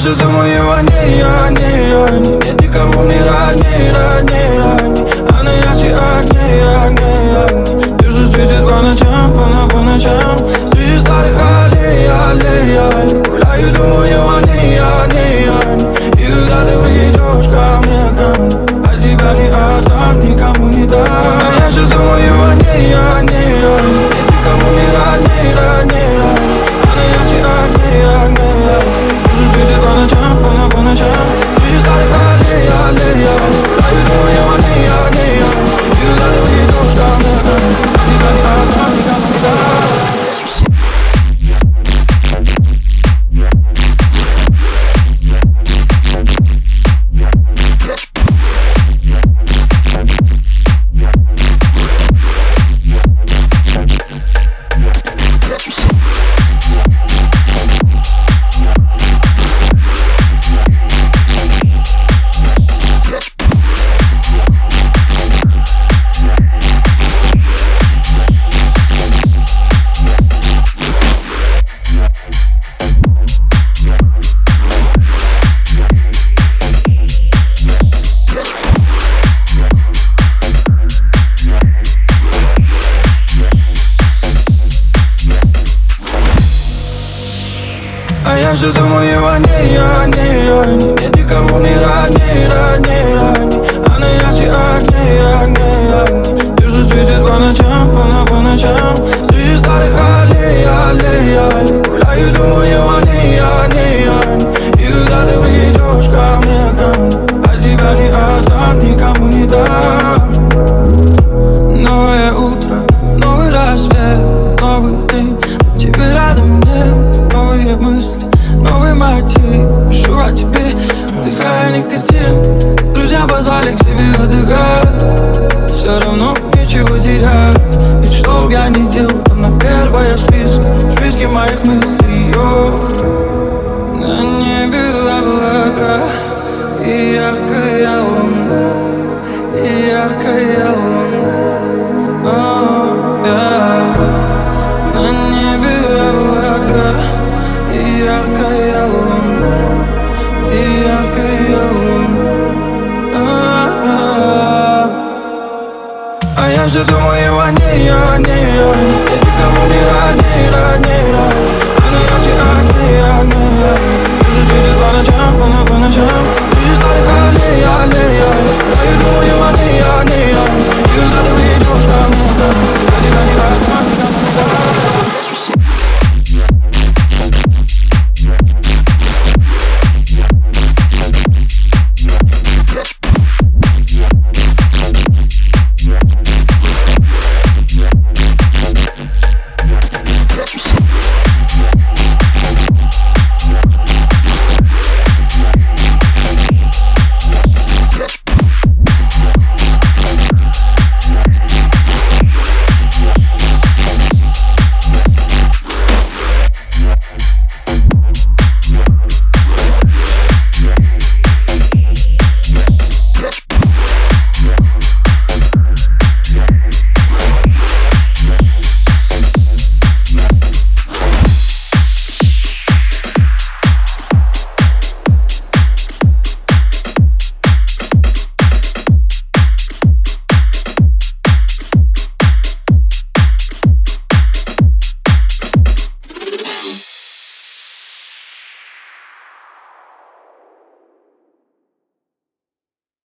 же думаю о ней, о ней. Я все думаю о ней, о ней, о ней. Нет никого не ранее, ранее, ранее Она а ярче огней, огней, огней Ты же светит по ночам, по, по ночам. белая луна oh. На небе облака и яркая луна И яркая луна oh. А я же думаю о ней, о ней, о ней Я никому не рад, не рад, не рад Она ярче огней, огней, а огней Уже через по ночам, по ночам